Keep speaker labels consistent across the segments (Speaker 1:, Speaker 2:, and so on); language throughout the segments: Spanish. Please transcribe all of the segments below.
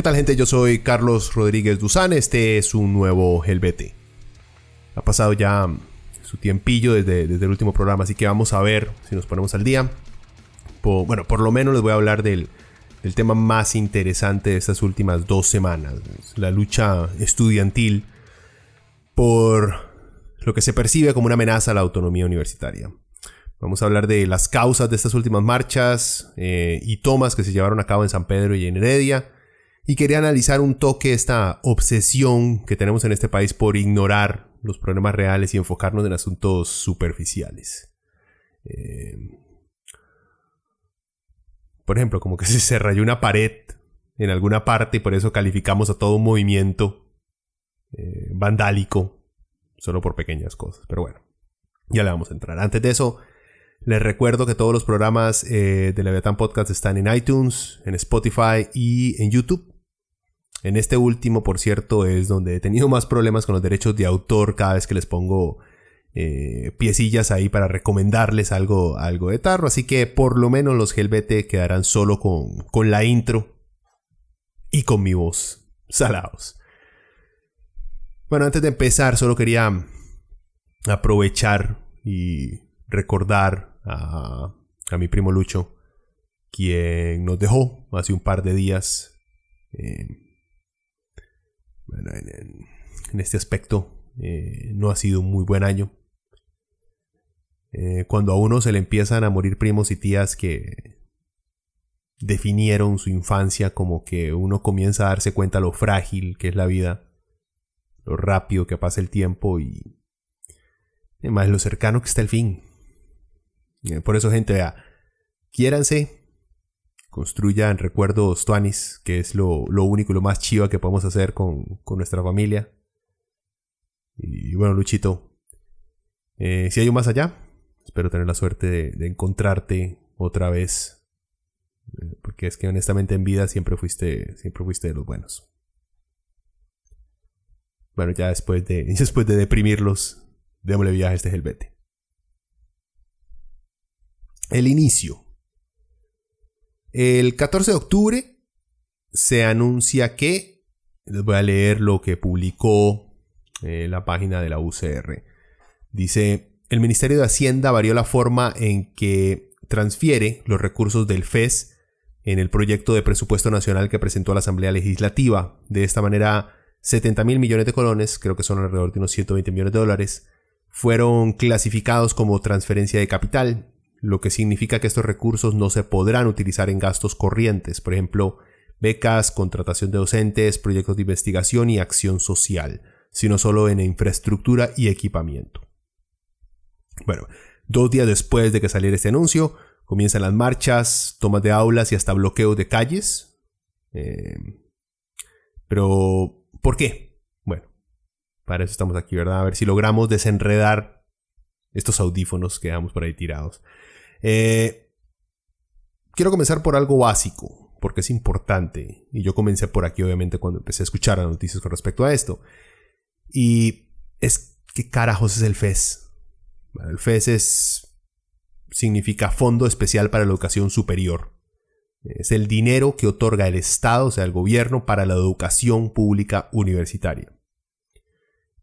Speaker 1: ¿Qué tal gente? Yo soy Carlos Rodríguez Duzán, este es un nuevo Helvete. Ha pasado ya su tiempillo desde, desde, el último programa, así que vamos a ver si nos ponemos al día. bueno, por lo menos les voy a hablar del, del, tema más interesante de estas últimas dos semanas, la lucha estudiantil por lo que se percibe como una amenaza a la autonomía universitaria. Vamos a hablar de las causas de estas últimas marchas eh, y tomas que se llevaron a cabo en San Pedro y en Heredia y quería analizar un toque esta obsesión que tenemos en este país por ignorar los problemas reales y enfocarnos en asuntos superficiales. Eh, por ejemplo, como que se rayó una pared en alguna parte y por eso calificamos a todo un movimiento eh, vandálico solo por pequeñas cosas. Pero bueno, ya le vamos a entrar. Antes de eso, les recuerdo que todos los programas eh, de Leviathan Podcast están en iTunes, en Spotify y en YouTube. En este último, por cierto, es donde he tenido más problemas con los derechos de autor cada vez que les pongo eh, piecillas ahí para recomendarles algo, algo de tarro. Así que por lo menos los GLBT quedarán solo con, con la intro y con mi voz. Salados. Bueno, antes de empezar, solo quería aprovechar y recordar a, a mi primo Lucho, quien nos dejó hace un par de días. Eh, bueno, en, este aspecto eh, no ha sido un muy buen año. Eh, cuando a uno se le empiezan a morir primos y tías que definieron su infancia como que uno comienza a darse cuenta lo frágil que es la vida, lo rápido que pasa el tiempo y además lo cercano que está el fin. Eh, por eso gente, vea, quiéranse, construyan recuerdos tuanis, que es lo, único y lo más chiva que podemos hacer con, nuestra familia. Y bueno, Luchito, eh, si hay un más allá, espero tener la suerte de, encontrarte otra vez. Eh, porque es que honestamente en vida siempre fuiste, siempre fuiste de los buenos. Bueno, ya después de, después de deprimirlos, démosle viaje a este helvete. El inicio. El 14 de octubre se anuncia que, les voy a leer lo que publicó eh, la página de la UCR. Dice, el Ministerio de Hacienda varió la forma en que transfiere los recursos del FES en el proyecto de presupuesto nacional que presentó a la Asamblea Legislativa. De esta manera, 70 mil millones de colones, creo que son alrededor de unos 120 millones de dólares, fueron clasificados como transferencia de capital lo que significa que estos recursos no se podrán utilizar en gastos corrientes, por ejemplo, becas, contratación de docentes, proyectos de investigación y acción social, sino solo en infraestructura y equipamiento. Bueno, dos días después de que saliera este anuncio, comienzan las marchas, tomas de aulas y hasta bloqueos de calles. Eh, pero, ¿por qué? Bueno, para eso estamos aquí, ¿verdad? A ver si logramos desenredar estos audífonos que dejamos por ahí tirados. Eh, quiero comenzar por algo básico, porque es importante. Y yo comencé por aquí, obviamente, cuando empecé a escuchar las noticias con respecto a esto. Y es, ¿qué carajos es el FES? el FES es, significa Fondo Especial para la Educación Superior. Es el dinero que otorga el Estado, o sea, el gobierno, para la educación pública universitaria.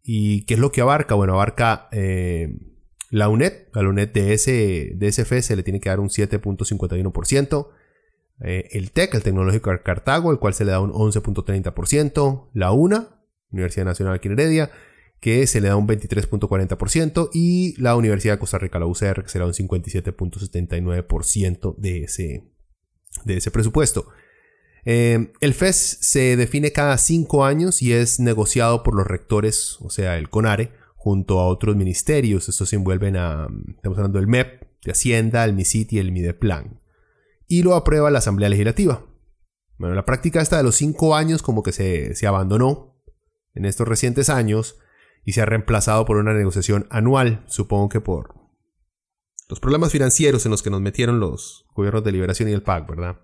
Speaker 1: ¿Y qué es lo que abarca? Bueno, abarca eh, la UNED, a la UNED de, ese, de se le tiene que dar un 7.51%. Eh, el TEC, el Tecnológico de Cartago, el cual se le da un 11.30%. La UNA, Universidad Nacional aquí Heredia, que se le da un 23.40%. Y la Universidad de Costa Rica, la UCR, que se le da un 57.79% de ese, de ese presupuesto. Eh, el FES se define cada cinco años y es negociado por los rectores, o sea, el CONARE, junto a otros ministerios. Estos se envuelven a, estamos hablando del MEP, de Hacienda, el MISIT y el MIDEPLAN. Y lo aprueba la Asamblea Legislativa. Bueno, la práctica esta de los cinco años como que se, se abandonó en estos recientes años y se ha reemplazado por una negociación anual, supongo que por los problemas financieros en los que nos metieron los gobiernos de liberación y el PAC, ¿verdad?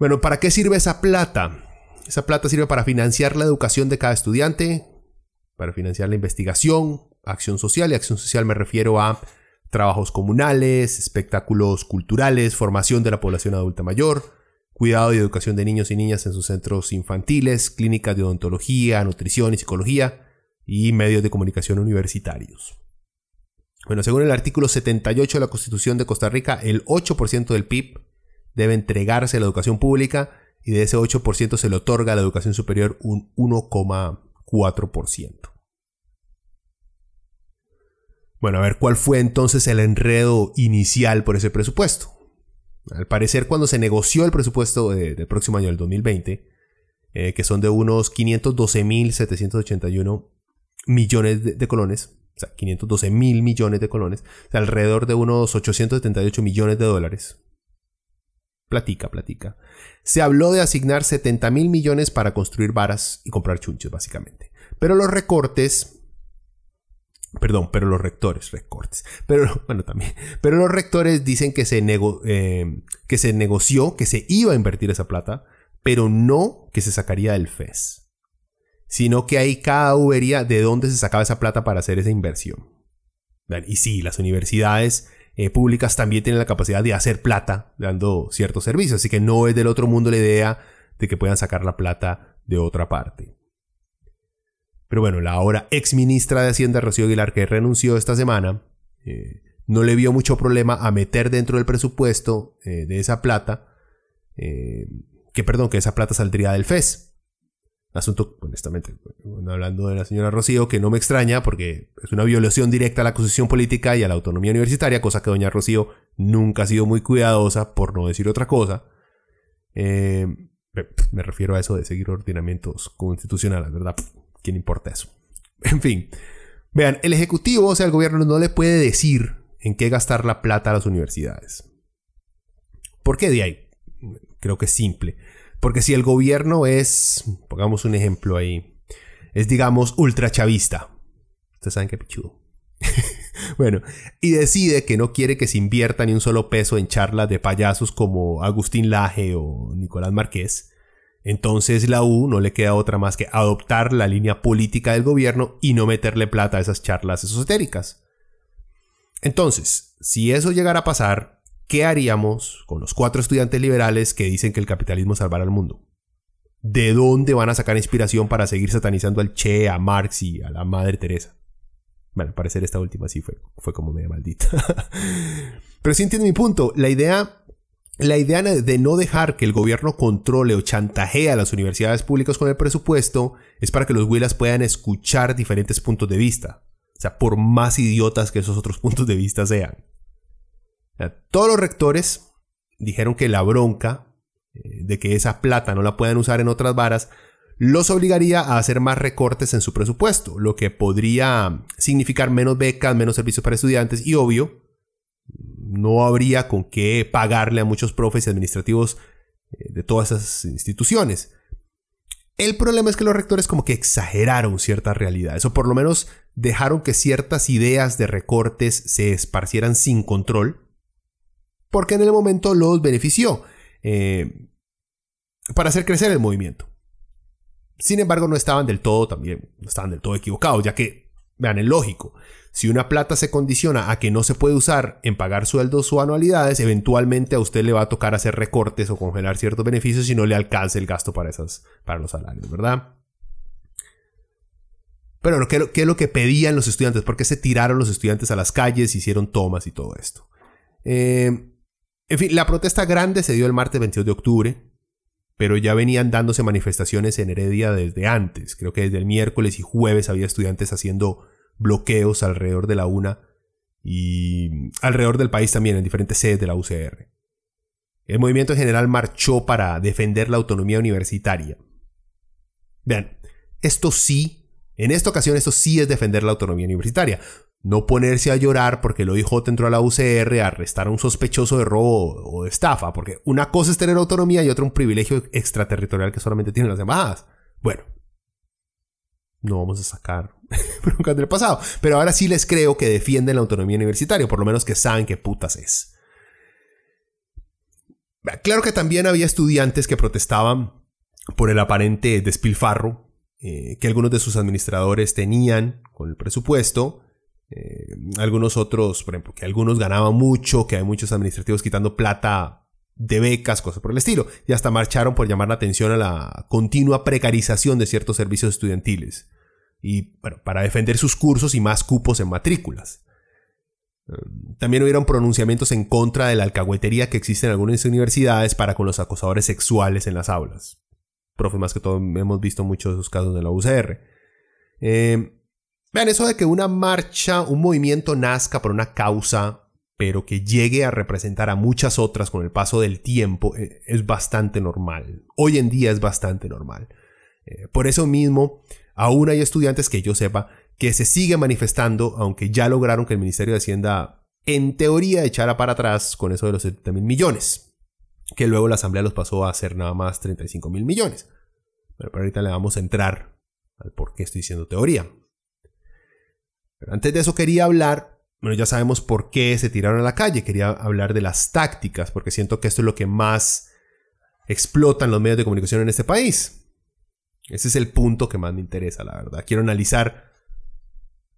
Speaker 1: Bueno, ¿para qué sirve esa plata? Esa plata sirve para financiar la educación de cada estudiante, para financiar la investigación, acción social, y acción social me refiero a trabajos comunales, espectáculos culturales, formación de la población adulta mayor, cuidado y educación de niños y niñas en sus centros infantiles, clínicas de odontología, nutrición y psicología, y medios de comunicación universitarios. Bueno, según el artículo 78 de la Constitución de Costa Rica, el 8% del PIB debe entregarse a la educación pública y de ese 8% se le otorga a la educación superior un 1,4%. Bueno, a ver, ¿cuál fue entonces el enredo inicial por ese presupuesto? Al parecer, cuando se negoció el presupuesto del próximo año, el 2020, eh, que son de unos 512.781 millones de, de, colones, o sea, 512 mil millones de colones, o sea, alrededor de unos 878 millones de dólares, Platica, platica. Se habló de asignar 70 mil millones para construir varas y comprar chunches, básicamente. Pero los recortes. Perdón, pero los rectores, recortes. Pero, bueno, también. Pero los rectores dicen que se, eh, que se negoció, que se iba a invertir esa plata, pero no que se sacaría del FES. Sino que ahí cada uno vería de dónde se sacaba esa plata para hacer esa inversión. Y sí, las universidades eh, públicas también tienen la capacidad de hacer plata dando ciertos servicios. Así que no es del otro mundo la idea de que puedan sacar la plata de otra parte. Pero bueno, la ahora ex ministra de Hacienda, Rocío Aguilar, que renunció esta semana, eh, no le vio mucho problema a meter dentro del presupuesto eh, de esa plata, que perdón, que esa plata saldría del FES. Asunto, honestamente, hablando de la señora Rocío, que no me extraña porque es una violación directa a la constitución política y a la autonomía universitaria, cosa que doña Rocío nunca ha sido muy cuidadosa, por no decir otra cosa. Eh, me refiero a eso de seguir ordenamientos constitucionales, ¿verdad? ¿Quién importa eso? En fin, vean, el Ejecutivo, o sea, el gobierno no le puede decir en qué gastar la plata a las universidades. ¿Por qué de ahí? Creo que es simple porque si el gobierno es, pongamos un ejemplo ahí, es digamos ultrachavista. Ustedes saben qué pichudo. bueno, y decide que no quiere que se invierta ni un solo peso en charlas de payasos como Agustín Laje o Nicolás Márquez. Entonces la U no le queda otra más que adoptar la línea política del gobierno y no meterle plata a esas charlas esotéricas. Entonces, si eso llegara a pasar, ¿qué haríamos con los cuatro estudiantes liberales que dicen que el capitalismo salvará al mundo? ¿De dónde van a sacar inspiración para seguir satanizando al Che, a Marx y a la Madre Teresa? Bueno, al parecer esta última sí fue, fue como media maldita. Pero sí entiendo mi punto. La idea, la idea de no dejar que el gobierno controle o chantajee a las universidades públicas con el presupuesto es para que los huilas puedan escuchar diferentes puntos de vista. O sea, por más idiotas que esos otros puntos de vista sean. Todos los rectores dijeron que la bronca eh, de que esa plata no la puedan usar en otras varas los obligaría a hacer más recortes en su presupuesto, lo que podría significar menos becas, menos servicios para estudiantes y obvio, no habría con qué pagarle a muchos profes y administrativos eh, de todas esas instituciones. El problema es que los rectores como que exageraron ciertas realidades, o por lo menos dejaron que ciertas ideas de recortes se esparcieran sin control, porque en el momento los benefició eh, para hacer crecer el movimiento. Sin embargo, no estaban del todo también, no estaban del todo equivocados, ya que, vean, es lógico, si una plata se condiciona a que no se puede usar en pagar sueldos o anualidades, eventualmente a usted le va a tocar hacer recortes o congelar ciertos beneficios si no le alcance el gasto para, esas, para los salarios, ¿verdad? Pero ¿qué, ¿qué, es lo que pedían los estudiantes? ¿Por qué se tiraron los estudiantes a las calles, hicieron tomas y todo esto? Eh, en fin, la protesta grande se dio el martes 22 de octubre, pero ya venían dándose manifestaciones en Heredia desde antes. Creo que desde el miércoles y jueves había estudiantes haciendo bloqueos alrededor de la UNA y alrededor del país también, en diferentes sedes de la UCR. El movimiento en general marchó para defender la autonomía universitaria. Vean, esto sí, en esta ocasión esto sí es defender la autonomía universitaria. No ponerse a llorar porque el OIJ entró a la UCR a arrestar a un sospechoso de robo o de estafa, porque una cosa es tener autonomía y otra un privilegio extraterritorial que solamente tienen las embajadas. Bueno, no vamos a sacar broncas del pasado, pero ahora sí les creo que defienden la autonomía universitaria, por lo menos que saben qué putas es. Claro que también había estudiantes que protestaban por el aparente despilfarro eh, que algunos de sus administradores tenían con el presupuesto. Eh, algunos otros, por ejemplo, que algunos ganaban mucho, que hay muchos administrativos quitando plata de becas, cosas por el estilo. Y hasta marcharon por llamar la atención a la continua precarización de ciertos servicios estudiantiles. Y bueno, para defender sus cursos y más cupos en matrículas. También hubieron pronunciamientos en contra de la alcahuetería que existe en algunas universidades para con los acosadores sexuales en las aulas. Profe, más que todo, hemos visto muchos de esos casos de la UCR. Eh, vean, eso de que una marcha, un movimiento nazca por una causa, pero que llegue a representar a muchas otras con el paso del tiempo, eh, es bastante normal. Hoy en día es bastante normal. Eh, por eso mismo, aún hay estudiantes que yo sepa que se sigue manifestando, aunque ya lograron que el Ministerio de Hacienda, en teoría, echara para atrás con eso de los 70 mil millones, que luego la Asamblea los pasó a hacer nada más 35 mil millones. Pero, ahorita le vamos a entrar al por qué estoy diciendo teoría. Antes de eso quería hablar, bueno, ya sabemos por qué se tiraron a la calle, quería hablar de las tácticas, porque siento que esto es lo que más explotan los medios de comunicación en este país. Ese es el punto que más me interesa, la verdad. Quiero analizar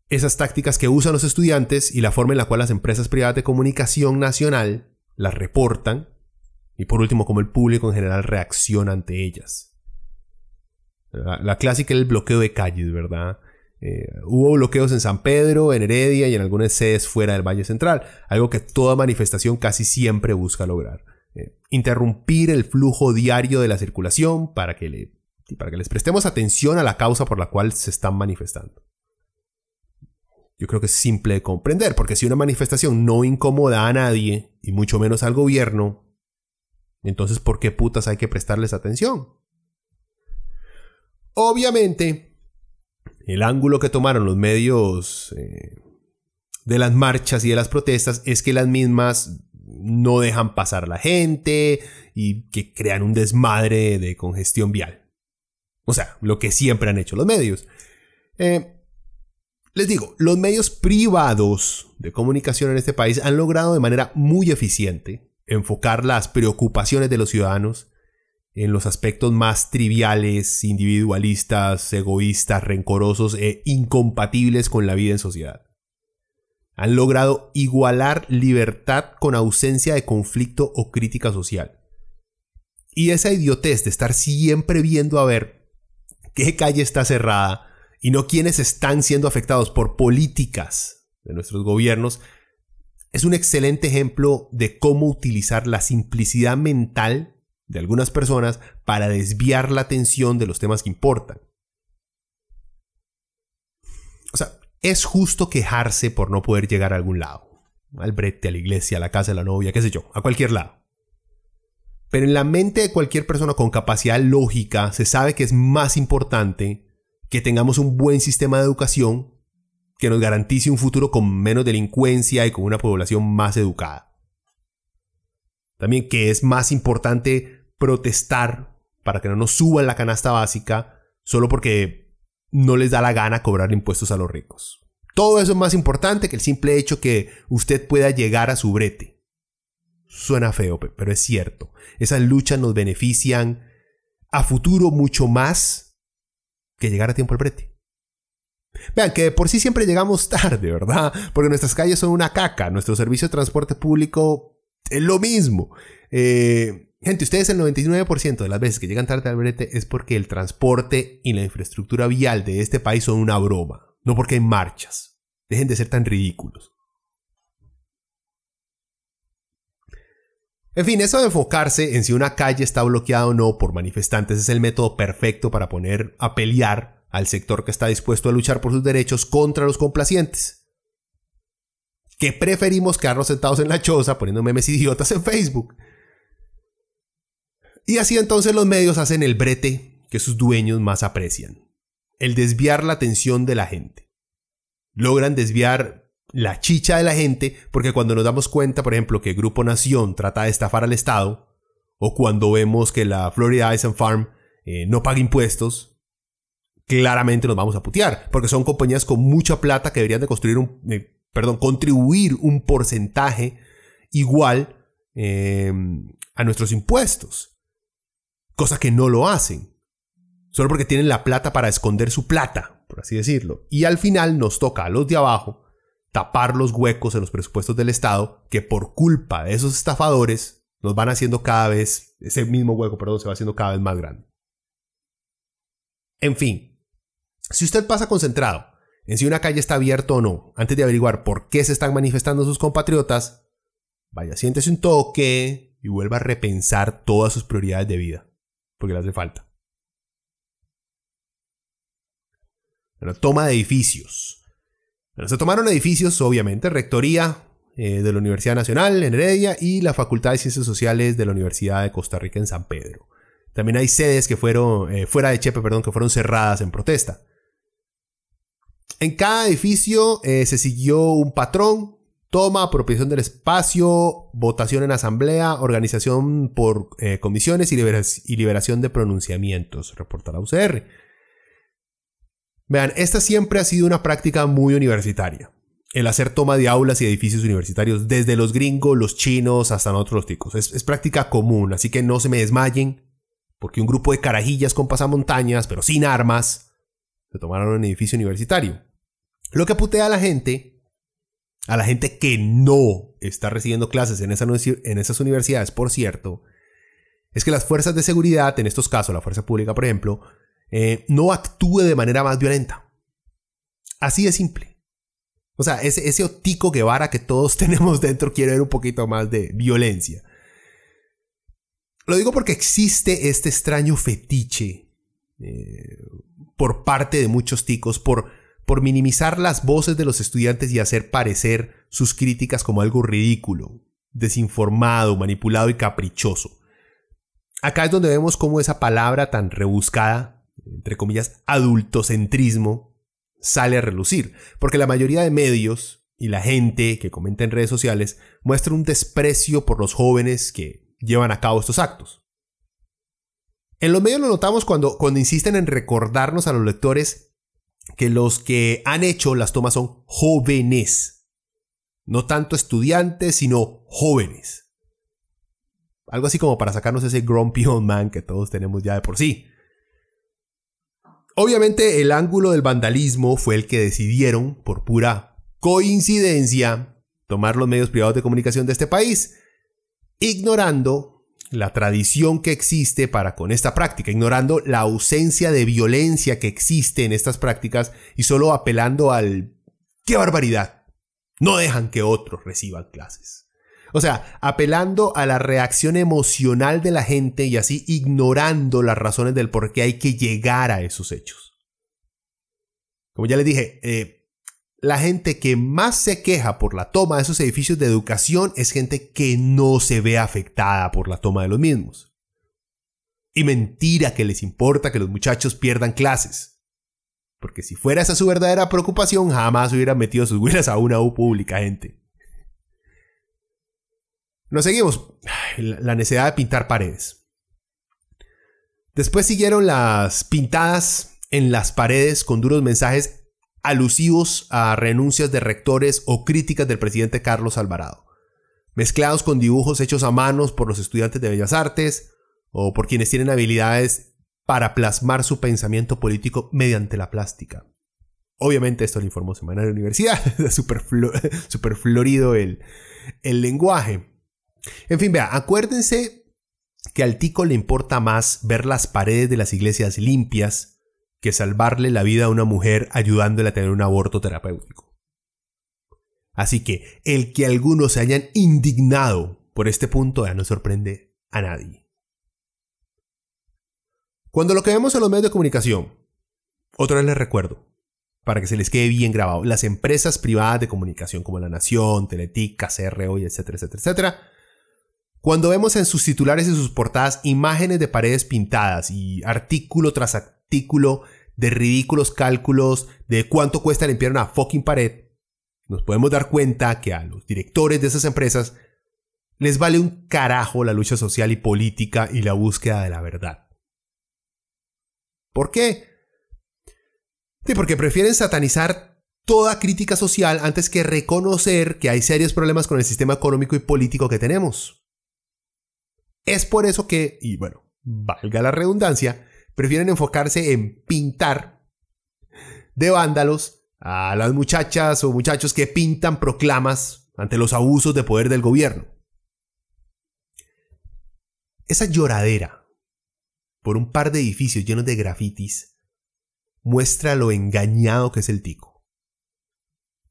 Speaker 1: esas tácticas que usan los estudiantes y la forma en la cual las empresas privadas de comunicación nacional las reportan y por último cómo el público en general reacciona ante ellas. La, clásica es el bloqueo de calles, ¿verdad? Eh, hubo bloqueos en San Pedro, en Heredia y en algunas sedes fuera del Valle Central, algo que toda manifestación casi siempre busca lograr. Eh, interrumpir el flujo diario de la circulación para que, para que les prestemos atención a la causa por la cual se están manifestando yo creo que es simple de comprender, porque si una manifestación no incomoda a nadie, y mucho menos al gobierno, entonces ¿por qué putas hay que prestarles atención? Obviamente, el ángulo que tomaron los medios eh, de las marchas y de las protestas es que las mismas no dejan pasar la gente y que crean un desmadre de congestión vial. O sea, lo que siempre han hecho los medios. Eh, les digo, los medios privados de comunicación en este país han logrado de manera muy eficiente enfocar las preocupaciones de los ciudadanos en los aspectos más triviales, individualistas, egoístas, rencorosos e incompatibles con la vida en sociedad. Han logrado igualar libertad con ausencia de conflicto o crítica social. Y esa idiotez de estar siempre viendo a ver qué calle está cerrada, y no quienes están siendo afectados por políticas de nuestros gobiernos, es un excelente ejemplo de cómo utilizar la simplicidad mental de algunas personas para desviar la atención de los temas que importan. O sea, es justo quejarse por no poder llegar a algún lado. Al brete, a la iglesia, a la casa de la novia, qué sé yo, a cualquier lado. Pero en la mente de cualquier persona con capacidad lógica se sabe que es más importante que tengamos un buen sistema de educación que nos garantice un futuro con menos delincuencia y con una población más educada. También que es más importante protestar para que no nos suban la canasta básica solo porque no les da la gana cobrar impuestos a los ricos. Todo eso es más importante que el simple hecho que usted pueda llegar a su brete. Suena feo, pero es cierto. Esas luchas nos benefician a futuro mucho más que llegar a tiempo al brete. Vean que por sí siempre llegamos tarde, ¿verdad? Porque nuestras calles son una caca, nuestro servicio de transporte público es lo mismo. Eh, gente, ustedes el 99% de las veces que llegan tarde al brete es porque el transporte y la infraestructura vial de este país son una broma, no porque hay marchas. Dejen de ser tan ridículos. En fin, eso de enfocarse en si una calle está bloqueada o no por manifestantes es el método perfecto para poner a pelear al sector que está dispuesto a luchar por sus derechos contra los complacientes. Que preferimos quedarnos sentados en la choza poniendo memes idiotas en Facebook. Y así entonces los medios hacen el brete que sus dueños más aprecian, el desviar la atención de la gente. Logran desviar la chicha de la gente porque cuando nos damos cuenta, por ejemplo, que Grupo Nación trata de estafar al Estado, o cuando vemos que la Florida Ice Farm eh, no paga impuestos, claramente nos vamos a putear, porque son compañías con mucha plata que deberían de construir un, eh, perdón, contribuir un porcentaje igual eh, a nuestros impuestos, cosa que no lo hacen, solo porque tienen la plata para esconder su plata, por así decirlo, y al final nos toca a los de abajo tapar los huecos en los presupuestos del Estado que por culpa de esos estafadores nos van haciendo cada vez, ese mismo hueco, perdón, se va haciendo cada vez más grande. En fin, si usted pasa concentrado en si una calle está abierta o no, antes de averiguar por qué se están manifestando sus compatriotas, vaya, siéntese un toque y vuelva a repensar todas sus prioridades de vida, porque le hace falta. Bueno, toma de edificios. Se tomaron edificios, obviamente, Rectoría eh, de la Universidad Nacional en Heredia y la Facultad de Ciencias Sociales de la Universidad de Costa Rica en San Pedro. También hay sedes que fueron, eh, fuera de Chepe, perdón, que fueron cerradas en protesta. En cada edificio eh, se siguió un patrón, toma, apropiación del espacio, votación en asamblea, organización por eh, comisiones y, liberación de pronunciamientos, reporta la UCR. Vean, esta siempre ha sido una práctica muy universitaria. El hacer toma de aulas y edificios universitarios, desde los gringos, los chinos, hasta nosotros los ticos. Es, es práctica común, así que no se me desmayen porque un grupo de carajillas con pasamontañas, pero sin armas, se tomaron un edificio universitario. Lo que putea a la gente, a la gente que no está recibiendo clases en, en esas universidades, por cierto, es que las fuerzas de seguridad, en estos casos la fuerza pública, por ejemplo, eh, no actúe de manera más violenta. Así de simple. O sea, ese, ese Otico Guevara que todos tenemos dentro quiere ver un poquito más de violencia. Lo digo porque existe este extraño fetiche eh, por parte de muchos ticos por, por minimizar las voces de los estudiantes y hacer parecer sus críticas como algo ridículo, desinformado, manipulado y caprichoso. Acá es donde vemos cómo esa palabra tan rebuscada, entre comillas, adultocentrismo, sale a relucir, porque la mayoría de medios y la gente que comenta en redes sociales muestra un desprecio por los jóvenes que llevan a cabo estos actos. En los medios lo notamos cuando, cuando insisten en recordarnos a los lectores que los que han hecho las tomas son jóvenes. No tanto estudiantes, sino jóvenes. Algo así como para sacarnos ese grumpy old man que todos tenemos ya de por sí. Obviamente el ángulo del vandalismo fue el que decidieron, por pura coincidencia, tomar los medios privados de comunicación de este país ignorando la tradición que existe para con esta práctica, ignorando la ausencia de violencia que existe en estas prácticas y solo apelando al ¡qué barbaridad! No dejan que otros reciban clases. O sea, apelando a la reacción emocional de la gente y así ignorando las razones del por qué hay que llegar a esos hechos. Como ya les dije, eh, la gente que más se queja por la toma de esos edificios de educación es gente que no se ve afectada por la toma de los mismos. Y mentira que les importa que los muchachos pierdan clases. Porque si fuera esa su verdadera preocupación, jamás hubieran metido sus huellas a una U pública, gente. Nos seguimos. La necesidad de pintar paredes. Después siguieron las pintadas en las paredes con duros mensajes alusivos a renuncias de rectores o críticas del presidente Carlos Alvarado, mezclados con dibujos hechos a manos por los estudiantes de Bellas Artes o por quienes tienen habilidades para plasmar su pensamiento político mediante la plástica. Obviamente esto lo informó Semana de la Universidad, súper super florido el, el lenguaje. En fin, vea, acuérdense que al tico le importa más ver las paredes de las iglesias limpias que salvarle la vida a una mujer ayudándole a tener un aborto terapéutico. Así que el que algunos se hayan indignado por este punto ya no sorprende a nadie. Cuando lo que vemos en los medios de comunicación, otra vez les recuerdo, para que se les quede bien grabado, las empresas privadas de comunicación como La Nación, Teletica, CRO y etcétera, etcétera, etcétera, Cuando vemos en sus titulares y sus portadas imágenes de paredes pintadas y artículo tras artículo de ridículos cálculos de cuánto cuesta limpiar una fucking pared, nos podemos dar cuenta que a los directores de esas empresas les vale un carajo la lucha social y política y la búsqueda de la verdad. ¿Por qué? Sí, porque prefieren satanizar toda crítica social antes que reconocer que hay serios problemas con el sistema económico y político que tenemos. Es por eso que, y bueno, valga la redundancia, prefieren enfocarse en pintar de vándalos a las muchachas o muchachos que pintan proclamas ante los abusos de poder del gobierno. Esa lloradera por un par de edificios llenos de grafitis muestra lo engañado que es el tico.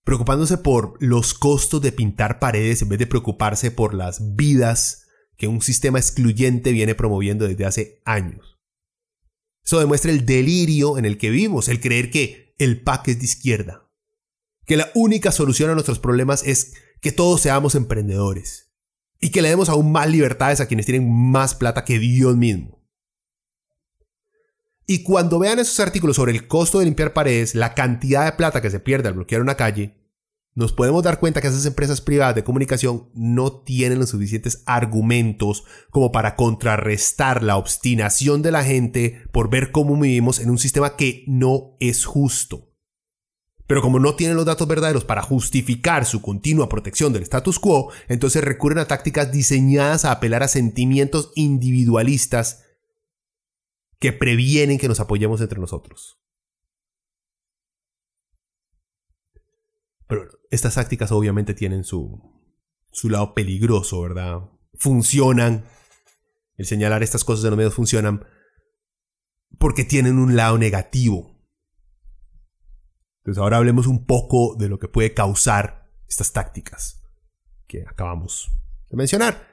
Speaker 1: Preocupándose por los costos de pintar paredes en vez de preocuparse por las vidas que un sistema excluyente viene promoviendo desde hace años. Eso demuestra el delirio en el que vivimos, el creer que el PAC es de izquierda, que la única solución a nuestros problemas es que todos seamos emprendedores y que le demos aún más libertades a quienes tienen más plata que Dios mismo. Y cuando vean esos artículos sobre el costo de limpiar paredes, la cantidad de plata que se pierde al bloquear una calle, nos podemos dar cuenta que esas empresas privadas de comunicación no tienen los suficientes argumentos como para contrarrestar la obstinación de la gente por ver cómo vivimos en un sistema que no es justo. Pero como no tienen los datos verdaderos para justificar su continua protección del status quo, entonces recurren a tácticas diseñadas a apelar a sentimientos individualistas que previenen que nos apoyemos entre nosotros. Pero estas tácticas obviamente tienen su, su lado peligroso, ¿verdad? Funcionan. El señalar estas cosas de los medios funcionan porque tienen un lado negativo. Entonces ahora hablemos un poco de lo que puede causar estas tácticas que acabamos de mencionar.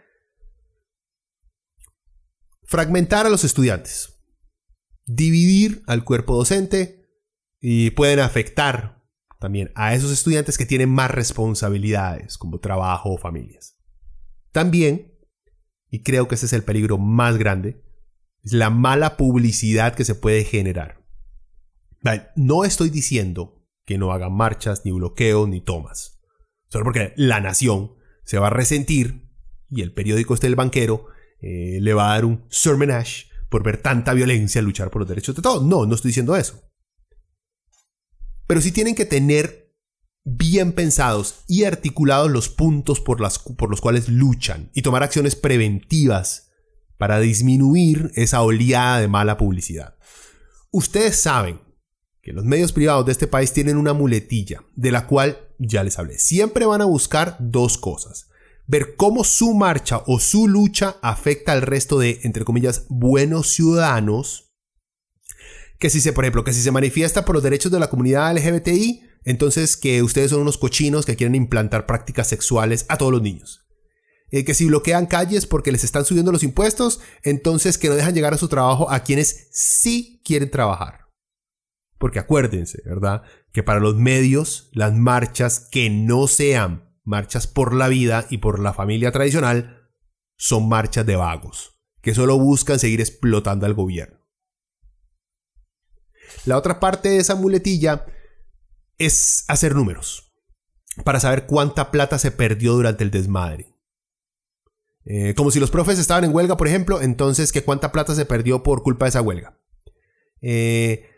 Speaker 1: Fragmentar a los estudiantes. Dividir al cuerpo docente y pueden afectar también a esos estudiantes que tienen más responsabilidades como trabajo o familias. También, y creo que ese es el peligro más grande, es la mala publicidad que se puede generar. No estoy diciendo que no hagan marchas, ni bloqueos, ni tomas. Solo porque la nación se va a resentir y el periódico este del banquero eh, le va a dar un sermonage por ver tanta violencia luchar por los derechos de todos. No, no estoy diciendo eso. Pero sí tienen que tener bien pensados y articulados los puntos por, las, por los cuales luchan y tomar acciones preventivas para disminuir esa oleada de mala publicidad. Ustedes saben que los medios privados de este país tienen una muletilla, de la cual ya les hablé. Siempre van a buscar dos cosas. Ver cómo su marcha o su lucha afecta al resto de, entre comillas, buenos ciudadanos que si se, por ejemplo, que si se manifiesta por los derechos de la comunidad LGBTI, entonces que ustedes son unos cochinos que quieren implantar prácticas sexuales a todos los niños. Eh, que si bloquean calles porque les están subiendo los impuestos, entonces que no dejan llegar a su trabajo a quienes sí quieren trabajar. Porque acuérdense, ¿verdad? Que para los medios, las marchas que no sean marchas por la vida y por la familia tradicional son marchas de vagos, que solo buscan seguir explotando al gobierno. La otra parte de esa muletilla es hacer números para saber cuánta plata se perdió durante el desmadre. Eh, como si los profes estaban en huelga, por ejemplo, entonces que cuánta plata se perdió por culpa de esa huelga. Eh,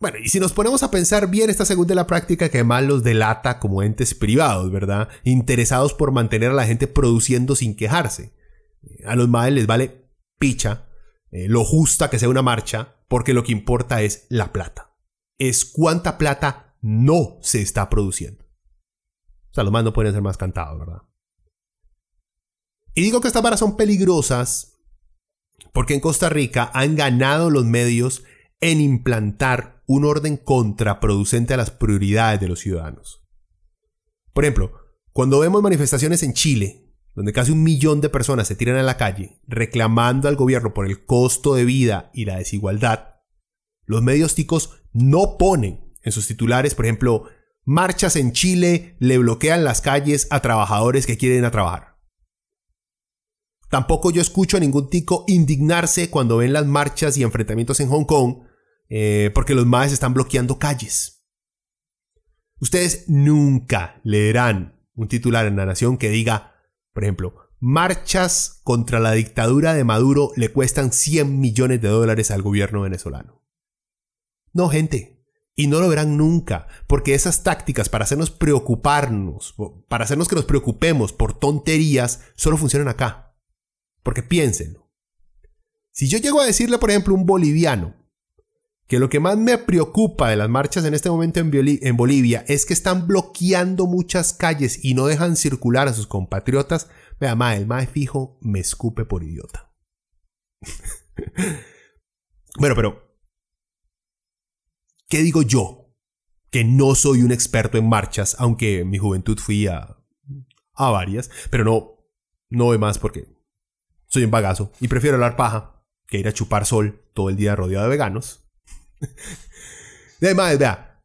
Speaker 1: bueno, y si nos ponemos a pensar bien, esta segunda la práctica que más los delata como entes privados, ¿verdad? Interesados por mantener a la gente produciendo sin quejarse. A los madres les vale picha eh, lo justa que sea una marcha, porque lo que importa es la plata. Es cuánta plata no se está produciendo. O sea, los más no pueden ser más cantados, ¿verdad? Y digo que estas varas son peligrosas porque en Costa Rica han ganado los medios en implantar un orden contraproducente a las prioridades de los ciudadanos. Por ejemplo, cuando vemos manifestaciones en Chile, donde casi un millón de personas se tiran a la calle reclamando al gobierno por el costo de vida y la desigualdad, los medios ticos no ponen en sus titulares, por ejemplo, marchas en Chile le bloquean las calles a trabajadores que quieren ir a trabajar. Tampoco yo escucho a ningún tico indignarse cuando ven las marchas y enfrentamientos en Hong Kong eh, porque los maes están bloqueando calles. Ustedes nunca leerán un titular en la nación que diga, por ejemplo, marchas contra la dictadura de Maduro le cuestan 100 millones de dólares al gobierno venezolano. No, gente. Y no lo verán nunca, porque esas tácticas para hacernos preocuparnos, para hacernos que nos preocupemos por tonterías, solo funcionan acá. Porque piénsenlo. Si yo llego a decirle, por ejemplo, a un boliviano que lo que más me preocupa de las marchas en este momento en, Bolivia es que están bloqueando muchas calles y no dejan circular a sus compatriotas, vea, ma, el más fijo me escupe por idiota. bueno, pero, ¿qué digo yo? Que no soy un experto en marchas, aunque en mi juventud fui a, a varias, pero no, no voy más porque soy un bagazo y prefiero hablar paja que ir a chupar sol todo el día rodeado de veganos. Además, vea,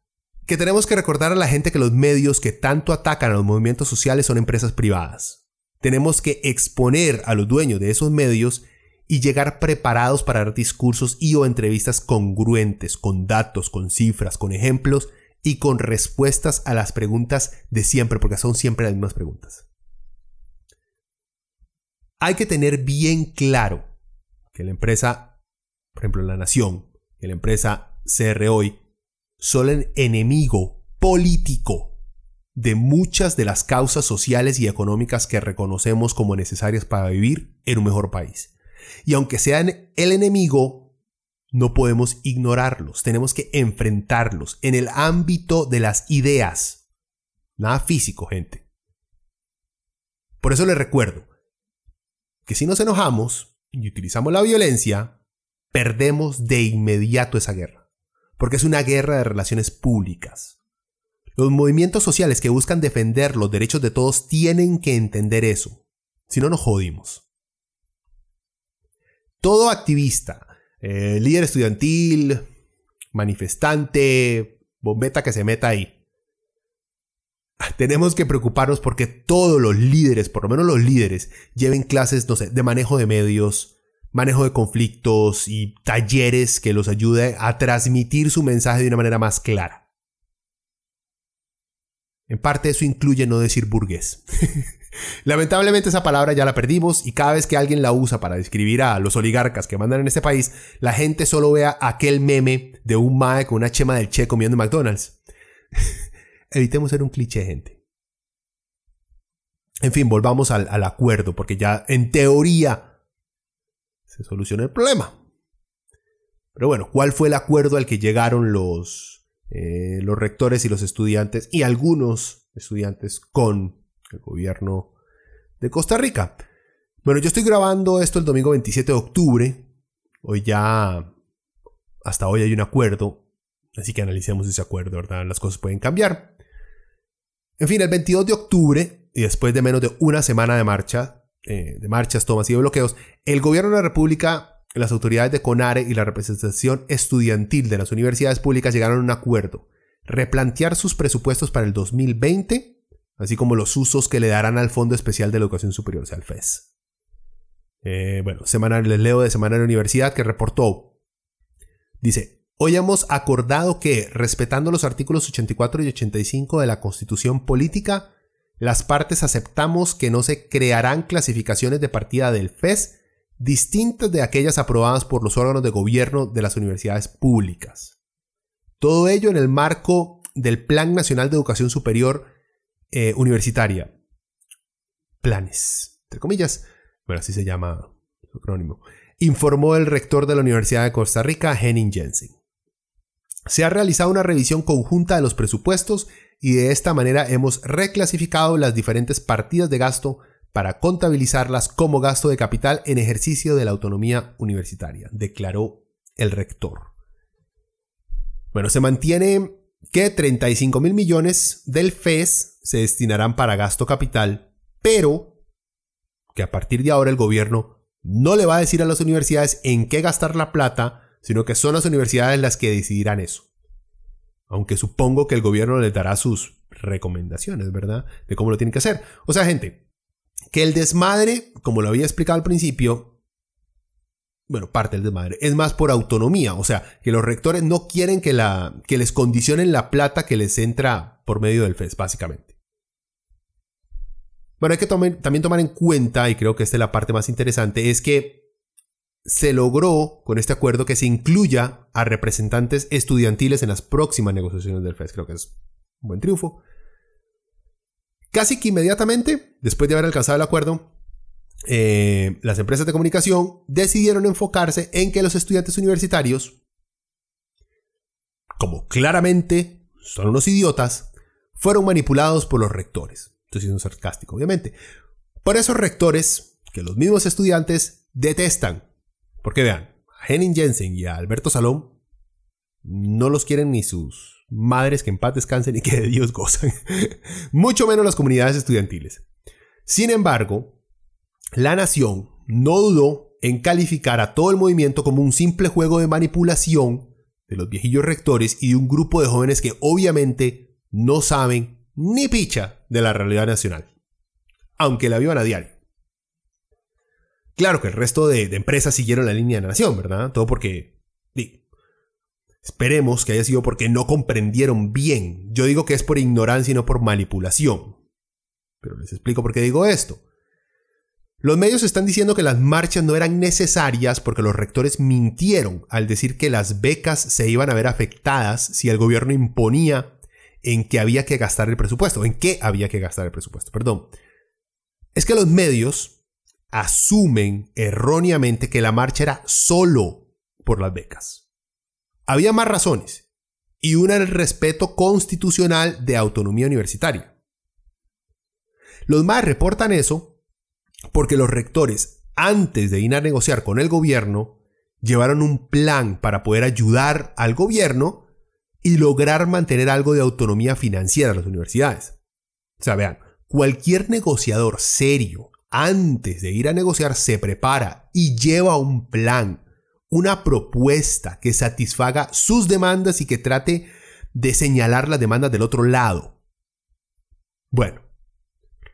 Speaker 1: que tenemos que recordar a la gente que los medios que tanto atacan a los movimientos sociales son empresas privadas. Tenemos que exponer a los dueños de esos medios y llegar preparados para dar discursos y o entrevistas congruentes, con datos, con cifras, con ejemplos y con respuestas a las preguntas de siempre, porque son siempre las mismas preguntas. Hay que tener bien claro que la empresa, por ejemplo, la nación, que la empresa CR hoy, son el enemigo político de muchas de las causas sociales y económicas que reconocemos como necesarias para vivir en un mejor país. Y aunque sean el enemigo, no podemos ignorarlos, tenemos que enfrentarlos en el ámbito de las ideas. Nada físico, gente. Por eso les recuerdo que si nos enojamos y utilizamos la violencia, perdemos de inmediato esa guerra, porque es una guerra de relaciones públicas. Los movimientos sociales que buscan defender los derechos de todos tienen que entender eso, si no nos jodimos. Todo activista, eh, líder estudiantil, manifestante, bombeta que se meta ahí, tenemos que preocuparnos porque todos los líderes, por lo menos los líderes, lleven clases, no sé, de manejo de medios, manejo de conflictos y talleres que los ayude a transmitir su mensaje de una manera más clara. En parte eso incluye no decir burgués. Lamentablemente esa palabra ya la perdimos y cada vez que alguien la usa para describir a los oligarcas que mandan en este país, la gente solo vea aquel meme de un mae con una chema del che comiendo en McDonald's. Evitemos ser un cliché, gente. En fin, volvamos al acuerdo, porque ya en teoría se solucione el problema. Pero bueno, ¿cuál fue el acuerdo al que llegaron los, eh, los rectores y los estudiantes y algunos estudiantes con el gobierno de Costa Rica? Bueno, yo estoy grabando esto el domingo 27 de octubre. Hoy ya, hasta hoy hay un acuerdo. Así que analicemos ese acuerdo, ¿verdad? Las cosas pueden cambiar. En fin, el 22 de octubre, y después de menos de una semana de marcha, eh, de marchas, tomas y de bloqueos, el gobierno de la República, las autoridades de CONARE y la representación estudiantil de las universidades públicas llegaron a un acuerdo. Replantear sus presupuestos para el 2020, así como los usos que le darán al Fondo Especial de la Educación Superior, o sea, al FES. Eh, bueno, semanal, les leo de Semana Universidad que reportó. Dice, hoy hemos acordado que, respetando los artículos 84 y 85 de la Constitución Política, las partes aceptamos que no se crearán clasificaciones de partida del FES distintas de aquellas aprobadas por los órganos de gobierno de las universidades públicas. Todo ello en el marco del Plan Nacional de Educación Superior eh, Universitaria. Planes, entre comillas. Bueno, así se llama su acrónimo. Informó el rector de la Universidad de Costa Rica, Henning Jensen. Se ha realizado una revisión conjunta de los presupuestos y de esta manera hemos reclasificado las diferentes partidas de gasto para contabilizarlas como gasto de capital en ejercicio de la autonomía universitaria, declaró el rector. Bueno, se mantiene que 35 mil millones del FES se destinarán para gasto capital, pero que a partir de ahora el gobierno no le va a decir a las universidades en qué gastar la plata, sino que son las universidades las que decidirán eso. Aunque supongo que el gobierno les dará sus recomendaciones, ¿verdad? De cómo lo tienen que hacer. O sea, gente, que el desmadre, como lo había explicado al principio, bueno, parte del desmadre, es más por autonomía, o sea, que los rectores no quieren que, la, que les condicionen la plata que les entra por medio del FES, básicamente. Bueno, hay que también tomar en cuenta, y creo que esta es la parte más interesante, es que se logró con este acuerdo que se incluya a representantes estudiantiles en las próximas negociaciones del FES. Creo que es un buen triunfo. Casi que inmediatamente, después de haber alcanzado el acuerdo, eh, las empresas de comunicación decidieron enfocarse en que los estudiantes universitarios, como claramente son unos idiotas, fueron manipulados por los rectores. Esto sí es un sarcástico, obviamente. Por esos rectores, que los mismos estudiantes detestan. Porque vean, a Henning Jensen y a Alberto Salón no los quieren ni sus madres que en paz descansen y que de Dios gozan. Mucho menos las comunidades estudiantiles. Sin embargo, la nación no dudó en calificar a todo el movimiento como un simple juego de manipulación de los viejillos rectores y de un grupo de jóvenes que obviamente no saben ni picha de la realidad nacional, aunque la vivan a diario. Claro que el resto de, empresas siguieron la línea de nación, ¿verdad? Todo porque Esperemos que haya sido porque no comprendieron bien. Yo digo que es por ignorancia y no por manipulación. Pero les explico por qué digo esto. Los medios están diciendo que las marchas no eran necesarias porque los rectores mintieron al decir que las becas se iban a ver afectadas si el gobierno imponía en que había que gastar el presupuesto, en qué había que gastar el presupuesto, perdón. Es que los medios asumen erróneamente que la marcha era solo por las becas. Había más razones, y una el respeto constitucional de autonomía universitaria. Los más reportan eso porque los rectores, antes de ir a negociar con el gobierno, llevaron un plan para poder ayudar al gobierno y lograr mantener algo de autonomía financiera en las universidades. O sea, vean, cualquier negociador serio, antes de ir a negociar, se prepara y lleva un plan una propuesta que satisfaga sus demandas y que trate de señalar las demandas del otro lado. Bueno,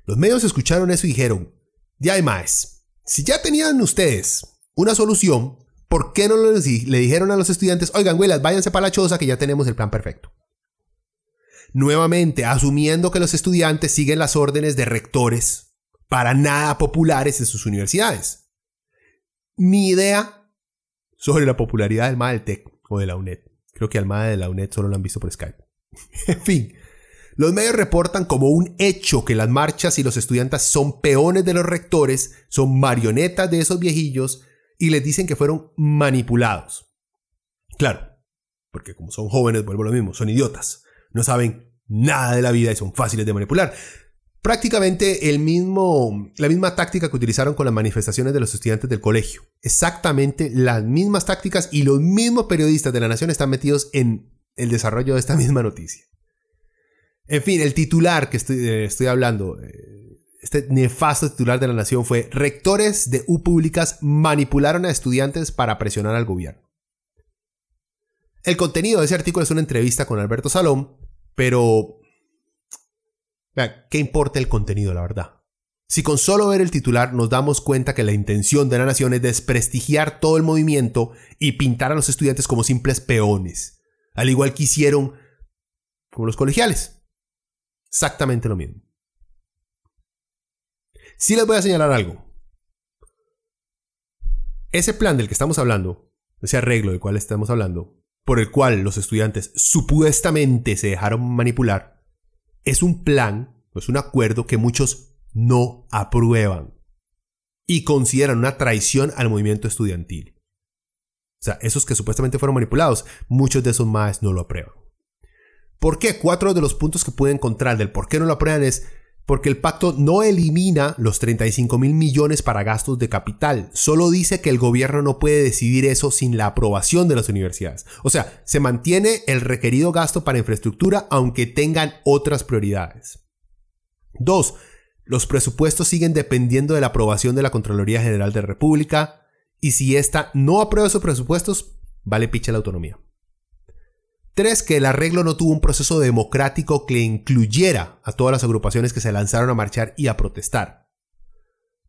Speaker 1: los medios escucharon eso y dijeron, ya hay más, si ya tenían ustedes una solución, ¿por qué no le dijeron a los estudiantes, oigan, güelas, váyanse para la choza que ya tenemos el plan perfecto? Nuevamente, asumiendo que los estudiantes siguen las órdenes de rectores para nada populares en sus universidades. Mi idea sobre la popularidad del MAD del TEC o de la UNED. Creo que al MAD de la UNED solo lo han visto por Skype. en fin, los medios reportan como un hecho que las marchas y los estudiantes son peones de los rectores, son marionetas de esos viejillos y les dicen que fueron manipulados. Claro, porque como son jóvenes, vuelvo a lo mismo, son idiotas, no saben nada de la vida y son fáciles de manipular prácticamente el mismo, la misma táctica que utilizaron con las manifestaciones de los estudiantes del colegio. Exactamente las mismas tácticas y los mismos periodistas de la Nación están metidos en el desarrollo de esta misma noticia. En fin, el titular que estoy, eh, hablando, eh, este nefasto titular de la Nación fue Rectores de U públicas manipularon a estudiantes para presionar al gobierno. El contenido de ese artículo es una entrevista con Alberto Salón, pero ¿qué importa el contenido, la verdad? Si con solo ver el titular nos damos cuenta que la intención de la nación es desprestigiar todo el movimiento y pintar a los estudiantes como simples peones, al igual que hicieron con los colegiales. Exactamente lo mismo. Sí les voy a señalar algo. Ese plan del que estamos hablando, ese arreglo del cual estamos hablando, por el cual los estudiantes supuestamente se dejaron manipular, es un plan, es un acuerdo que muchos no aprueban y consideran una traición al movimiento estudiantil. O sea, esos que supuestamente fueron manipulados, muchos de esos más no lo aprueban. ¿Por qué? Cuatro de los puntos que pueden encontrar del por qué no lo aprueban es porque el pacto no elimina los 35 mil millones para gastos de capital, solo dice que el gobierno no puede decidir eso sin la aprobación de las universidades. O sea, se mantiene el requerido gasto para infraestructura aunque tengan otras prioridades. Dos, los presupuestos siguen dependiendo de la aprobación de la Contraloría General de la República y si ésta no aprueba esos presupuestos, vale picha la autonomía. Tres, que el arreglo no tuvo un proceso democrático que incluyera a todas las agrupaciones que se lanzaron a marchar y a protestar.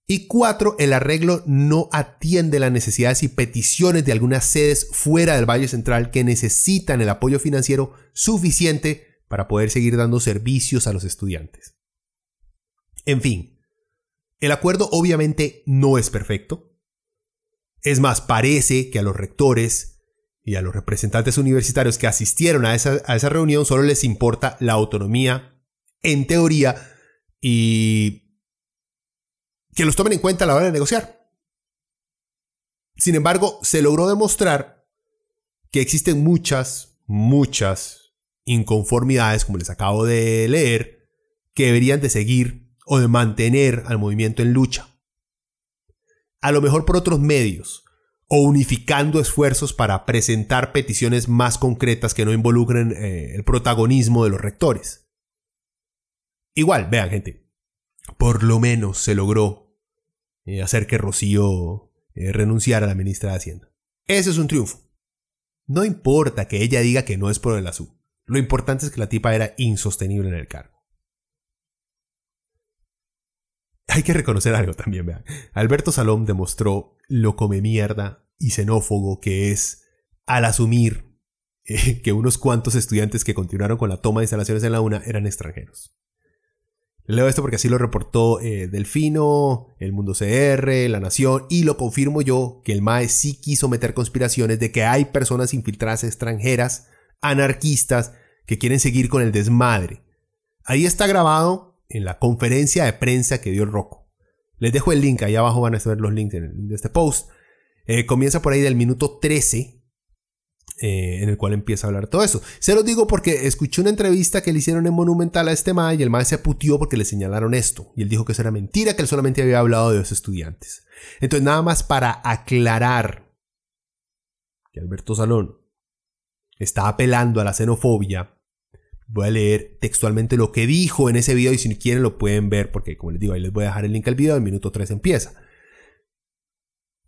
Speaker 1: Y cuatro, el arreglo no atiende las necesidades y peticiones de algunas sedes fuera del Valle Central que necesitan el apoyo financiero suficiente para poder seguir dando servicios a los estudiantes. En fin, el acuerdo obviamente no es perfecto. Es más, parece que a los rectores y a los representantes universitarios que asistieron a esa, a esa reunión solo les importa la autonomía en teoría y que los tomen en cuenta a la hora de negociar. Sin embargo, se logró demostrar que existen muchas, muchas inconformidades, como les acabo de leer, que deberían de seguir o de mantener al movimiento en lucha. A lo mejor por otros medios, o unificando esfuerzos para presentar peticiones más concretas que no involucren eh, el protagonismo de los rectores. Igual, vean gente, por lo menos se logró eh, hacer que Rocío eh, renunciara a la ministra de Hacienda. Ese es un triunfo. No importa que ella diga que no es por el azul. Lo importante es que la tipa era insostenible en el cargo. Hay que reconocer algo también, vean. Alberto Salom demostró lo come mierda y xenófobo que es al asumir eh, que unos cuantos estudiantes que continuaron con la toma de instalaciones en la UNA eran extranjeros. Leo esto porque así lo reportó eh, Delfino, El Mundo CR, La Nación, y lo confirmo yo que el MAE sí quiso meter conspiraciones de que hay personas infiltradas extranjeras, anarquistas, que quieren seguir con el desmadre. Ahí está grabado en la conferencia de prensa que dio el Rocco. Les dejo el link, ahí abajo van a ver los links en de este post. Eh, comienza por ahí del minuto 13 eh, en el cual empieza a hablar todo eso. Se lo digo porque escuché una entrevista que le hicieron en Monumental a este ma y el ma se aputió porque le señalaron esto. Y él dijo que eso era mentira, que él solamente había hablado de los estudiantes. Entonces, nada más para aclarar que Alberto Salón está apelando a la xenofobia. Voy a leer textualmente lo que dijo en ese video y si quieren lo pueden ver porque como les digo ahí les voy a dejar el link al video, en minuto 3 empieza.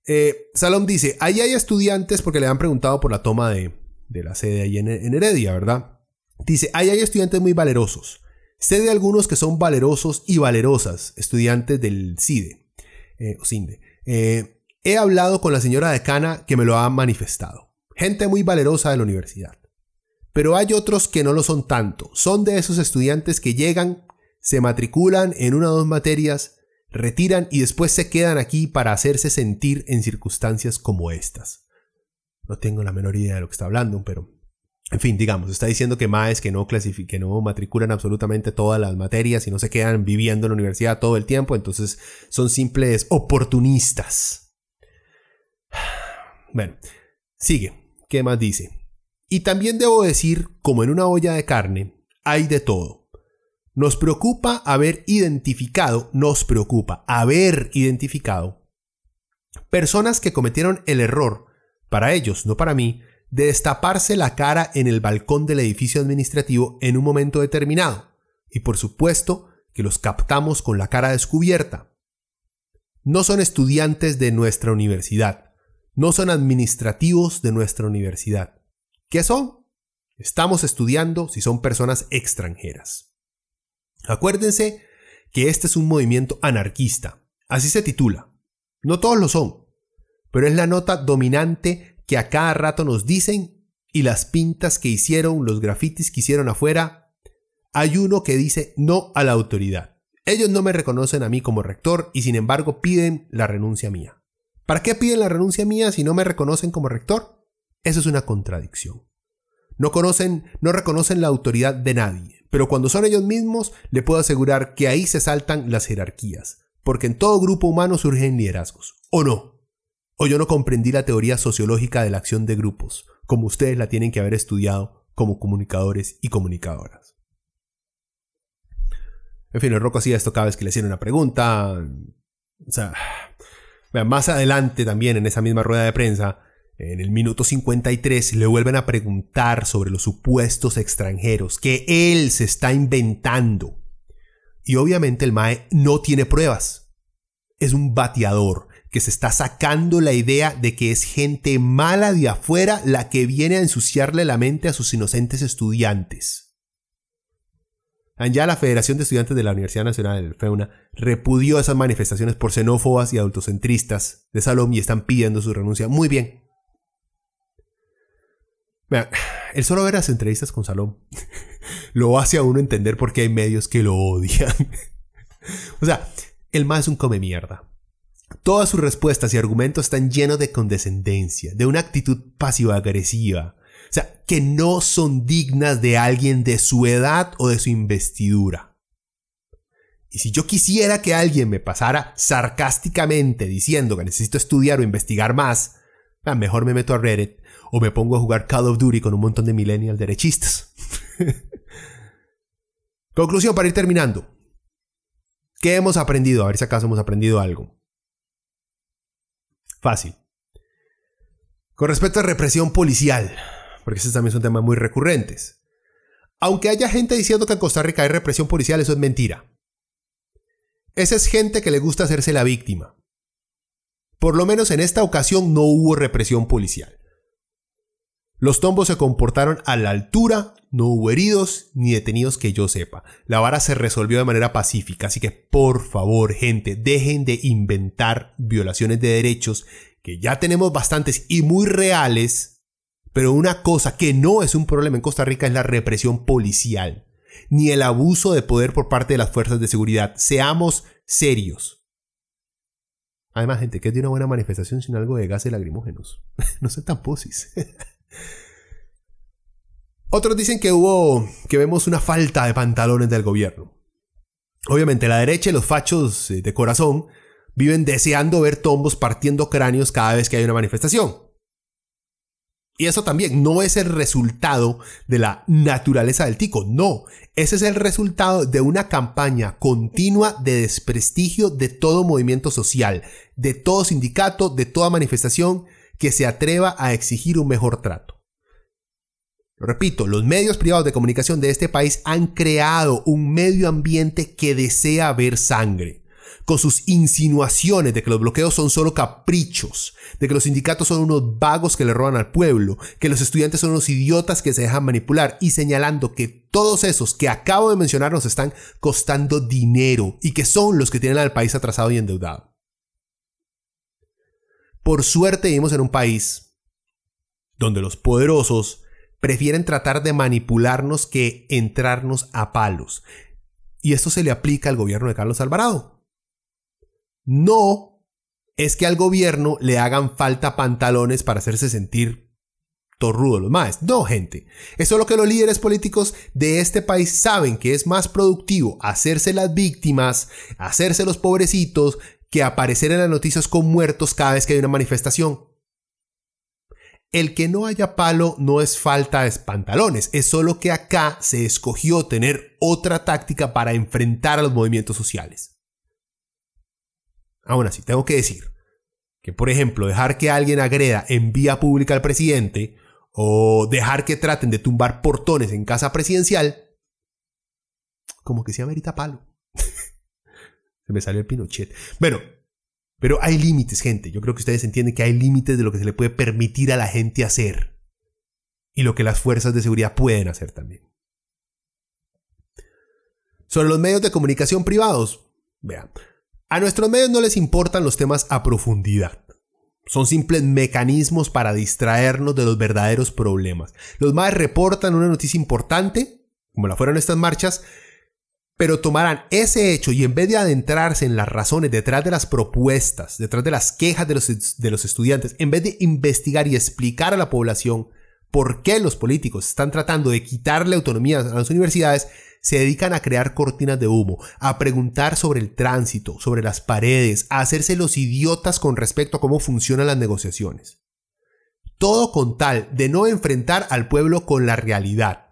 Speaker 1: Eh, Salom dice, ahí hay estudiantes, porque le han preguntado por la toma de, la sede ahí en, Heredia, ¿verdad? Dice, ahí hay estudiantes muy valerosos. Sé de algunos que son valerosos y valerosas, estudiantes del CIDE, eh, o CINDE. Eh, he hablado con la señora decana que me lo ha manifestado. Gente muy valerosa de la universidad. Pero hay otros que no lo son tanto. Son de esos estudiantes que llegan, se matriculan en una o dos materias, retiran y después se quedan aquí para hacerse sentir en circunstancias como estas. No tengo la menor idea de lo que está hablando, pero en fin, digamos, está diciendo que más que no clasifiquen, no matriculan absolutamente todas las materias y no se quedan viviendo en la universidad todo el tiempo, entonces son simples oportunistas. Bueno, sigue. ¿Qué más dice? Y también debo decir, como en una olla de carne, hay de todo. Nos preocupa haber identificado, nos preocupa haber identificado personas que cometieron el error, para ellos, no para mí, de destaparse la cara en el balcón del edificio administrativo en un momento determinado. Y por supuesto que los captamos con la cara descubierta. No son estudiantes de nuestra universidad. No son administrativos de nuestra universidad. ¿Qué son? Estamos estudiando si son personas extranjeras. Acuérdense que este es un movimiento anarquista, así se titula. No todos lo son, pero es la nota dominante que a cada rato nos dicen y las pintas que hicieron, los grafitis que hicieron afuera. Hay uno que dice no a la autoridad. Ellos no me reconocen a mí como rector y sin embargo piden la renuncia mía. ¿Para qué piden la renuncia mía si no me reconocen como rector? Eso es una contradicción. No conocen, no reconocen la autoridad de nadie. Pero cuando son ellos mismos, le puedo asegurar que ahí se saltan las jerarquías, porque en todo grupo humano surgen liderazgos. ¿O no? O yo no comprendí la teoría sociológica de la acción de grupos, como ustedes la tienen que haber estudiado como comunicadores y comunicadoras. En fin, el Rocco hacía esto cada vez que le hacían una pregunta. O sea, más adelante también en esa misma rueda de prensa, en el minuto 53 le vuelven a preguntar sobre los supuestos extranjeros que él se está inventando. Y obviamente el Mae no tiene pruebas. Es un bateador que se está sacando la idea de que es gente mala de afuera la que viene a ensuciarle la mente a sus inocentes estudiantes. Ya la Federación de Estudiantes de la Universidad Nacional del FEUNA repudió esas manifestaciones por xenófobas y autocentristas de Salom y están pidiendo su renuncia. Muy bien. Vean, el solo ver las entrevistas con Salom lo hace a uno entender por qué hay medios que lo odian. o sea, el más es un come mierda. Todas sus respuestas y argumentos están llenos de condescendencia, de una actitud pasivo-agresiva, o sea, que no son dignas de alguien de su edad o de su investidura. Y si yo quisiera que alguien me pasara sarcásticamente diciendo que necesito estudiar o investigar más, mejor me meto a Reddit o me pongo a jugar Call of Duty con un montón de millennials derechistas. Conclusión para ir terminando. ¿Qué hemos aprendido? A ver si acaso hemos aprendido algo. Fácil. Con respecto a represión policial, porque esos también son temas muy recurrentes. Aunque haya gente diciendo que en Costa Rica hay represión policial, eso es mentira. Esa es gente que le gusta hacerse la víctima. Por lo menos en esta ocasión no hubo represión policial. Los tombos se comportaron a la altura, no hubo heridos ni detenidos que yo sepa. La vara se resolvió de manera pacífica, así que por favor, gente, dejen de inventar violaciones de derechos, que ya tenemos bastantes y muy reales, pero una cosa que no es un problema en Costa Rica es la represión policial, ni el abuso de poder por parte de las fuerzas de seguridad. Seamos serios. Además, gente, ¿qué es de una buena manifestación sin algo de gases lacrimógenos? no se tan posis. Otros dicen que hubo, que vemos una falta de pantalones del gobierno. Obviamente, la derecha y los fachos eh, de corazón viven deseando ver tombos partiendo cráneos cada vez que hay una manifestación. Y eso también no es el resultado de la naturaleza del tico, no, ese es el resultado de una campaña continua de desprestigio de todo movimiento social, de todo sindicato, de toda manifestación que se atreva a exigir un mejor trato. Lo repito, los medios privados de comunicación de este país han creado un medio ambiente que desea ver sangre con sus insinuaciones de que los bloqueos son solo caprichos, de que los sindicatos son unos vagos que le roban al pueblo, que los estudiantes son unos idiotas que se dejan manipular y señalando que todos esos que acabo de mencionar nos están costando dinero y que son los que tienen al país atrasado y endeudado. Por suerte vivimos en un país donde los poderosos prefieren tratar de manipularnos que entrarnos a palos. Y esto se le aplica al gobierno de Carlos Alvarado. No es que al gobierno le hagan falta pantalones para hacerse sentir torrudo los más. No, gente. Es lo que los líderes políticos de este país saben que es más productivo hacerse las víctimas, hacerse los pobrecitos, que aparecer en las noticias con muertos cada vez que hay una manifestación. El que no haya palo no es falta de pantalones, es solo que acá se escogió tener otra táctica para enfrentar a los movimientos sociales. Aún así, tengo que decir que, por ejemplo, dejar que alguien agreda en vía pública al presidente o dejar que traten de tumbar portones en casa presidencial, como que se amerita palo. Se me salió el Pinochet. Bueno, pero hay límites, gente. Yo creo que ustedes entienden que hay límites de lo que se le puede permitir a la gente hacer y lo que las fuerzas de seguridad pueden hacer también. Sobre los medios de comunicación privados, vean, a nuestros medios no les importan los temas a profundidad. Son simples mecanismos para distraernos de los verdaderos problemas. Los más reportan una noticia importante, como la fueron estas marchas, pero tomarán ese hecho y en vez de adentrarse en las razones detrás de las propuestas, detrás de las quejas de los, de los estudiantes, en vez de investigar y explicar a la población por qué los políticos están tratando de quitarle autonomía a las universidades, se dedican a crear cortinas de humo, a preguntar sobre el tránsito, sobre las paredes, a hacerse los idiotas con respecto a cómo funcionan las negociaciones. Todo con tal de no enfrentar al pueblo con la realidad.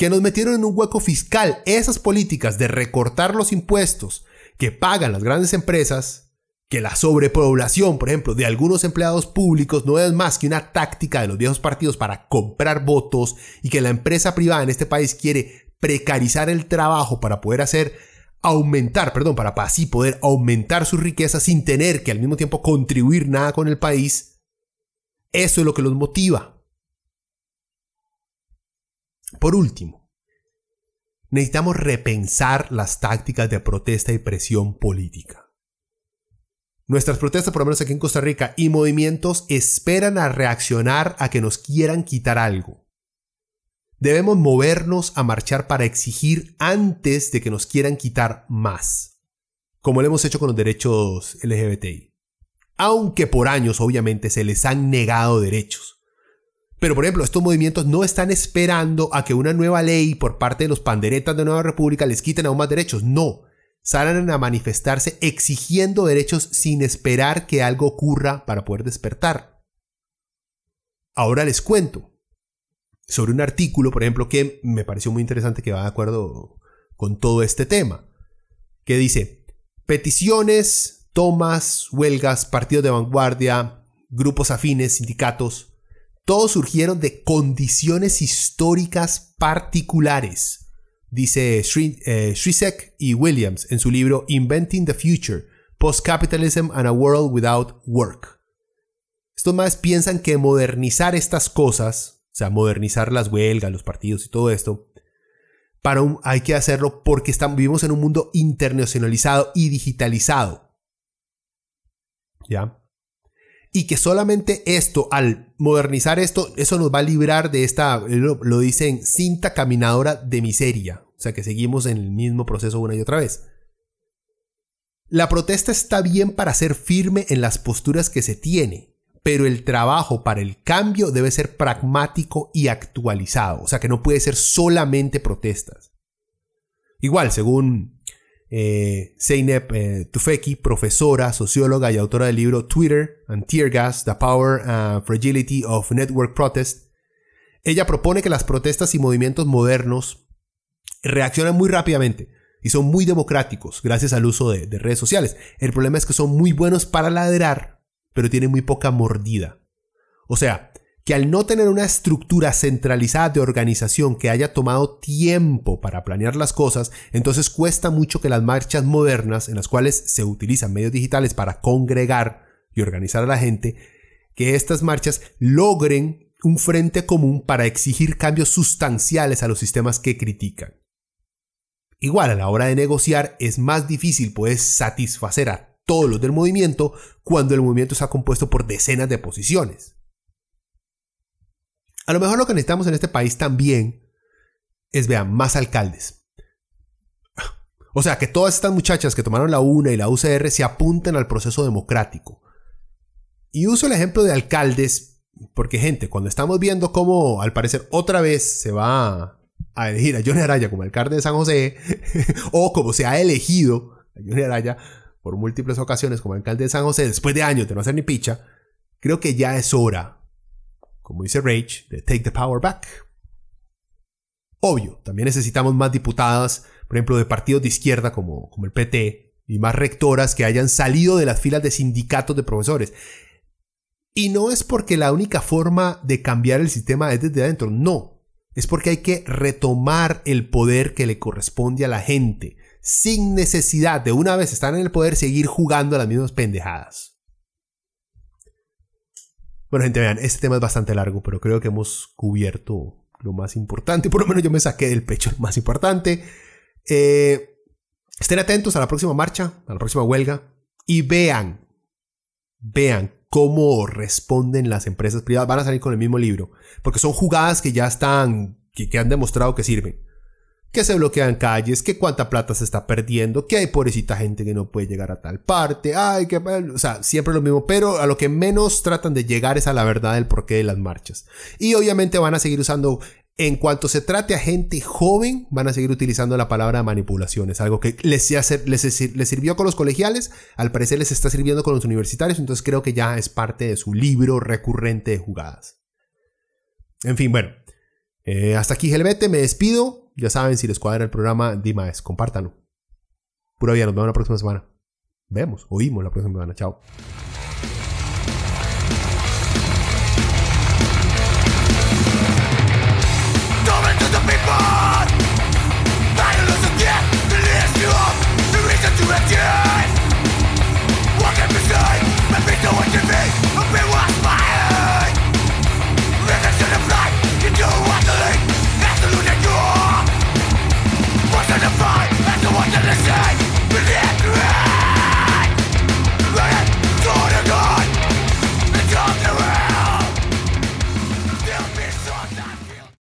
Speaker 1: Que nos metieron en un hueco fiscal esas políticas de recortar los impuestos que pagan las grandes empresas que la sobrepoblación, por ejemplo, de algunos empleados públicos no es más que una táctica de los viejos partidos para comprar votos y que la empresa privada en este país quiere precarizar el trabajo para poder hacer aumentar, perdón, para así poder aumentar su riqueza sin tener que al mismo tiempo contribuir nada con el país, eso es lo que los motiva. Por último, necesitamos repensar las tácticas de protesta y presión política. Nuestras protestas, por lo menos aquí en Costa Rica, y movimientos esperan a reaccionar a que nos quieran quitar algo. Debemos movernos a marchar para exigir antes de que nos quieran quitar más, como lo hemos hecho con los derechos LGBTI. Aunque por años obviamente se les han negado derechos. Pero por ejemplo, estos movimientos no están esperando a que una nueva ley por parte de los panderetas de Nueva República les quiten aún más derechos. No, salen a manifestarse exigiendo derechos sin esperar que algo ocurra para poder despertar. Ahora les cuento sobre un artículo, por ejemplo, que me pareció muy interesante que va de acuerdo con todo este tema, que dice, peticiones, tomas, huelgas, partidos de vanguardia, grupos afines, sindicatos, todos surgieron de condiciones históricas particulares dice eh, Shrisek y Williams en su libro Inventing the Future, Post-Capitalism and a World Without Work. Estos más piensan que modernizar estas cosas, o sea, modernizar las huelgas, los partidos y todo esto, para hay que hacerlo porque estamos, vivimos en un mundo internacionalizado y digitalizado. ¿Ya? Y que solamente esto, al modernizar esto, eso nos va a librar de esta, lo, dicen, cinta caminadora de miseria. O sea que seguimos en el mismo proceso una y otra vez. La protesta está bien para ser firme en las posturas que se tiene, pero el trabajo para el cambio debe ser pragmático y actualizado. O sea que no puede ser solamente protestas. Igual, según eh, Zeynep eh, Tufekci, profesora, socióloga y autora del libro Twitter and Tear Gas, The Power and Fragility of Network Protest. Ella propone que las protestas y movimientos modernos reaccionan muy rápidamente y son muy democráticos gracias al uso de, de redes sociales. El problema es que son muy buenos para ladrar, pero tienen muy poca mordida. O sea, que al no tener una estructura centralizada de organización que haya tomado tiempo para planear las cosas, entonces cuesta mucho que las marchas modernas, en las cuales se utilizan medios digitales para congregar y organizar a la gente, que estas marchas logren un frente común para exigir cambios sustanciales a los sistemas que critican. Igual a la hora de negociar es más difícil pues satisfacer a todos los del movimiento cuando el movimiento está compuesto por decenas de posiciones. A lo mejor lo que necesitamos en este país también es, vean, más alcaldes. O sea, que todas estas muchachas que tomaron la UNA y la UCR se apunten al proceso democrático. Y uso el ejemplo de alcaldes porque, gente, cuando estamos viendo cómo al parecer otra vez se va a elegir a Johnny Araya como alcalde de San José, o como se ha elegido a Johnny Araya por múltiples ocasiones como alcalde de San José después de años de no hacer ni picha, creo que ya es hora como dice Rage, de Take the Power Back. Obvio, también necesitamos más diputadas, por ejemplo, de partidos de izquierda como, como el PT, y más rectoras que hayan salido de las filas de sindicatos de profesores. Y no es porque la única forma de cambiar el sistema es desde adentro, no. Es porque hay que retomar el poder que le corresponde a la gente, sin necesidad de una vez estar en el poder seguir jugando a las mismas pendejadas. Bueno, gente, vean, este tema es bastante largo, pero creo que hemos cubierto lo más importante. Por lo menos yo me saqué del pecho lo más importante. Eh, estén atentos a la próxima marcha, a la próxima huelga, y vean, vean cómo responden las empresas privadas. Van a salir con el mismo libro, porque son jugadas que ya están, que han demostrado que sirven que se bloquean calles, que cuánta plata se está perdiendo, que hay pobrecita gente que no puede llegar a tal parte, ay, que, o sea, siempre lo mismo, pero a lo que menos tratan de llegar es a la verdad del porqué de las marchas. Y obviamente van a seguir usando, en cuanto se trate a gente joven, van a seguir utilizando la palabra manipulación, es algo que les, les, les sirvió con los colegiales, al parecer les está sirviendo con los universitarios, entonces creo que ya es parte de su libro recurrente de jugadas. En fin, bueno, eh, hasta aquí Gelbete, me despido. Ya saben, si les cuadra el programa, Dimaes, compártanlo. Pura vida, nos vemos la próxima semana. Vemos, oímos la próxima semana. Chao.